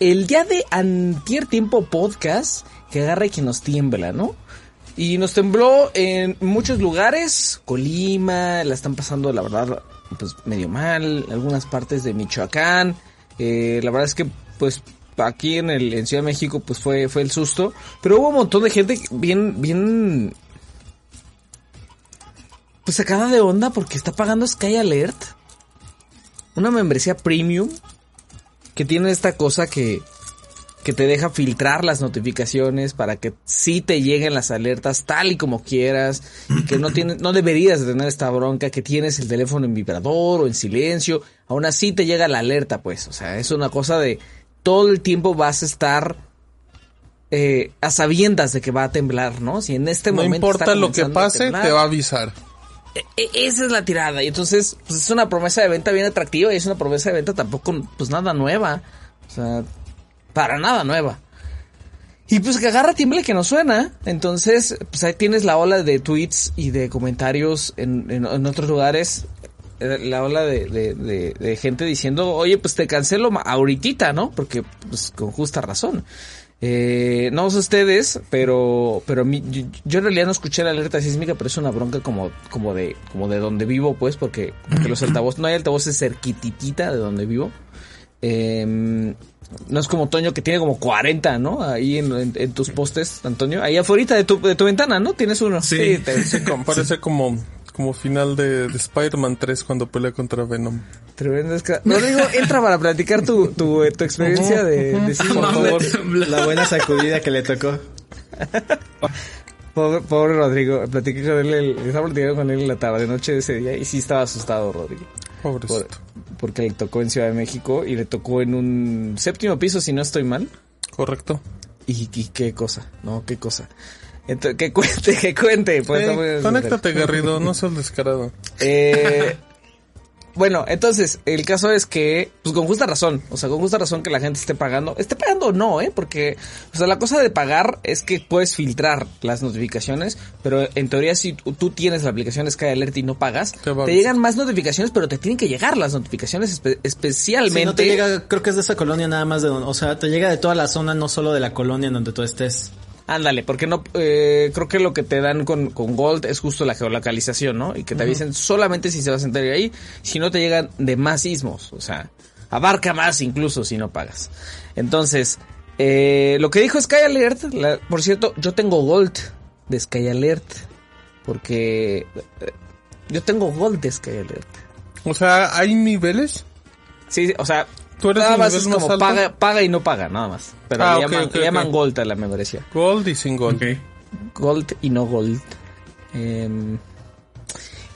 El día de antier tiempo podcast que agarra y que nos tiembla, ¿no? Y nos tembló en muchos lugares, Colima, la están pasando la verdad pues medio mal, algunas partes de Michoacán, eh, la verdad es que pues aquí en el en Ciudad de México pues fue fue el susto, pero hubo un montón de gente bien bien pues sacada de onda porque está pagando Sky Alert, una membresía premium que tiene esta cosa que, que te deja filtrar las notificaciones para que sí te lleguen las alertas tal y como quieras y que no tienes, no deberías de tener esta bronca que tienes el teléfono en vibrador o en silencio, aún así te llega la alerta pues, o sea, es una cosa de todo el tiempo vas a estar eh, a sabiendas de que va a temblar, ¿no? Si en este no momento importa está lo que pase, te va a avisar. E- esa es la tirada. Y entonces, pues es una promesa de venta bien atractiva y es una promesa de venta tampoco, pues nada nueva. O sea, para nada nueva. Y pues que agarra tiemble que no suena. Entonces, pues ahí tienes la ola de tweets y de comentarios en, en- en otros lugares. Eh, La ola de, de- de- de gente diciendo, oye, pues te cancelo ahorita, ¿no? Porque, pues con justa razón. Eh, no sé ustedes, pero, pero mí- yo, yo en realidad no escuché la alerta sísmica, pero es una bronca como, como de, como de donde vivo, pues, porque, porque los altavoces, no hay altavoces cerquititita de donde vivo. Eh, no es como Toño que tiene como 40, ¿no? Ahí en, en- en tus postes, Antonio. Ahí afuera de tu, de tu ventana, ¿no? Tienes uno. Sí. te- parece como, como final de, de Spider-Man 3 cuando pelea contra Venom. Tremendo Rodrigo, entra para platicar tu, tu, tu experiencia de, de por favor. La buena sacudida que le tocó. Pobre, pobre Rodrigo, platiqué con él, el- estaba platicando con él en la tarde noche de ese día y sí estaba asustado Rodrigo. Por- Pobrecito. porque le tocó en Ciudad de México y le tocó en un séptimo piso, si no estoy mal. Correcto. Y, y qué cosa, no, qué cosa. Entonces, que cuente, que cuente. Pues, muy- conéctate, Garrido, no seas descarado. Eh, bueno, entonces, el caso es que, pues con justa razón, o sea, con justa razón que la gente esté pagando, esté pagando o no, ¿eh? Porque, o sea, la cosa de pagar es que puedes filtrar las notificaciones, pero en teoría si tú, tienes la aplicación Sky Alert y no pagas, Te llegan más notificaciones, pero te tienen que llegar las notificaciones espe- especialmente. Si no te llega, creo que es de esa colonia nada más de donde, o sea, te llega de toda la zona, no solo de la colonia en donde tú estés. Ándale, porque no, eh, creo que lo que te dan con, con Gold es justo la geolocalización, ¿no? Y que te avisen solamente si se va a sentar ahí, si no te llegan de más sismos, o sea, abarca más incluso si no pagas. Entonces, eh, lo que dijo Sky Alert, la- por cierto, yo tengo Gold de Sky Alert, porque eh, yo tengo Gold de Sky Alert. O sea, ¿hay niveles? Sí, o sea, ¿Tú eres nada más nivel es más como alto? paga, paga y no paga, nada más. Pero Ah, le llaman, ok, le llaman ok. Gold a la membresía. Gold y sin gold. Gold y no Gold. Em,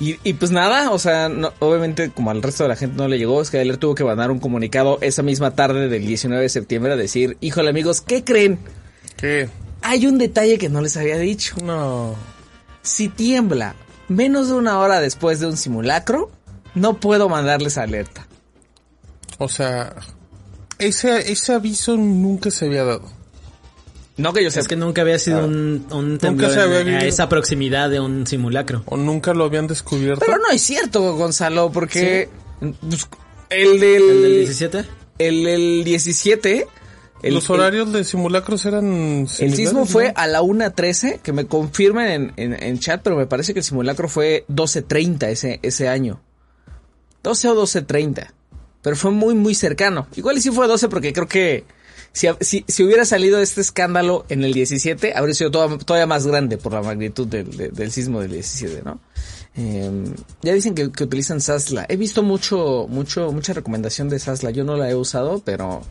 y, y pues nada, o sea, no- obviamente como al resto de la gente no le llegó, Sky Alert tuvo que mandar un comunicado esa misma tarde del 19 de septiembre a decir, híjole amigos, ¿qué creen? ¿Qué? Hay un detalle que no les había dicho. No. Si tiembla menos de una hora después de un simulacro, no puedo mandarles alerta. O sea, ese, ese aviso nunca se había dado. No que yo Es sepa. que nunca había sido un, un temblor se había en- a esa proximidad de un simulacro. O nunca lo habían descubierto. Pero no es cierto, Gonzalo, porque pues, el del... ¿El del 17? El, el 17... el- Los el- horarios de simulacros eran El sismo fue ¿no? a la 1.13, que me confirmen en, en, en chat, pero me parece que el simulacro fue 12.30 ese, ese año. 12 o 12.30. Pero fue muy, muy cercano. Igual y sí fue 12 porque creo que si, si, si hubiera salido este escándalo en el 17, habría sido toda- todavía más grande por la magnitud del, del- sismo del 17, ¿no? Eh, ya dicen que, que utilizan Sasla. He visto mucho, mucho, mucha recomendación de Sasla. Yo no la he usado, pero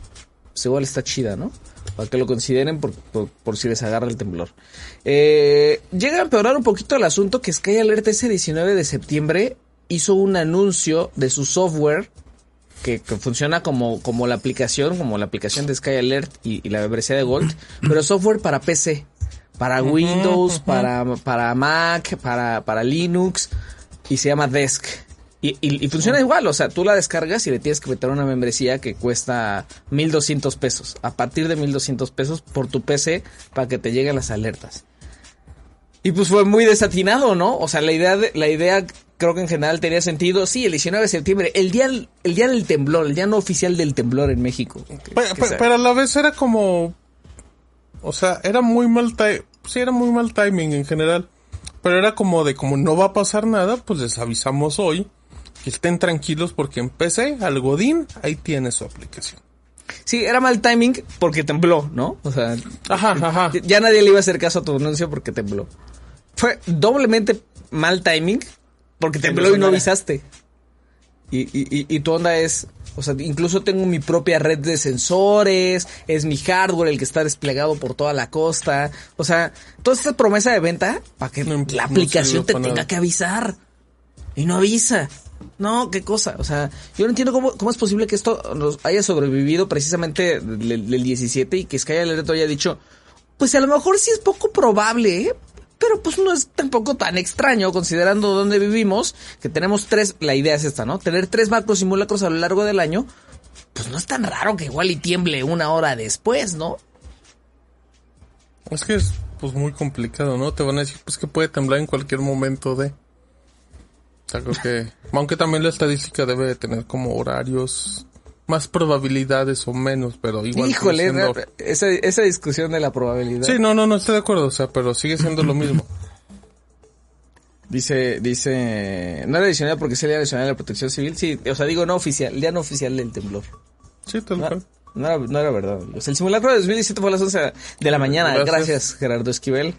pues igual está chida, ¿no? Para que lo consideren por, por, por si les agarra el temblor. Eh, llega a empeorar un poquito el asunto que Sky Alert ese 19 de septiembre hizo un anuncio de su software que, que funciona como, como la aplicación, como la aplicación de Sky Alert y, y la membresía de Gold, pero software para PC, para Windows, para, para Mac, para, para Linux, y se llama Desk. Y, y, y funciona igual, o sea, tú la descargas y le tienes que meter una membresía que cuesta 1200 pesos, a partir de 1200 pesos por tu PC para que te lleguen las alertas. Y pues fue muy desatinado, ¿no? O sea, la idea, de- la idea creo que en general tenía sentido. Sí, el 19 de septiembre, el día, el día del temblor, el día no oficial del temblor en México. Que- que pero a la vez era como... O sea, era muy mal ti- Sí, era muy mal timing en general. Pero era como de, como no va a pasar nada, pues les avisamos hoy. Que estén tranquilos porque en PC, al Godín, ahí tiene su aplicación. Sí, era mal timing porque tembló, ¿no? O sea, Ajá, ajá. ya nadie le iba a hacer caso a tu anuncio porque tembló. Fue doblemente mal timing porque tembló y no avisaste. Y, y, y, y tu onda es, o sea, incluso tengo mi propia red de sensores, es mi hardware el que está desplegado por toda la costa. O sea, toda esta promesa de venta para que No, la aplicación te tenga nada. que avisar. Y no avisa. No, qué cosa. O sea, yo no entiendo cómo, cómo es posible que esto nos haya sobrevivido precisamente del, del 17 y que Sky Alert haya dicho, pues a lo mejor sí es poco probable, ¿eh? Pero pues no es tampoco tan extraño considerando dónde vivimos, que tenemos tres, la idea es esta, ¿no? Tener tres macros simulacros a lo largo del año, pues no es tan raro que igual y tiemble una hora después, ¿no? Es que es pues muy complicado, ¿no? Te van a decir pues que puede temblar en cualquier momento de. Creo que. Aunque también la estadística debe de tener como horarios. Más probabilidades o menos, pero igual. Híjole, siendo- esa, esa discusión de la probabilidad. Sí, no, no, no estoy de acuerdo, o sea, pero sigue siendo lo mismo. Dice, dice, no era adicional porque es el día nacional de la protección civil, sí, o sea, digo no oficial, día no oficial del temblor. Sí, tal No, cual. no era, no era verdad. O sea, el simulacro de 2017 fue a las 11 de la mañana. Gracias. Gracias, Gerardo Esquivel.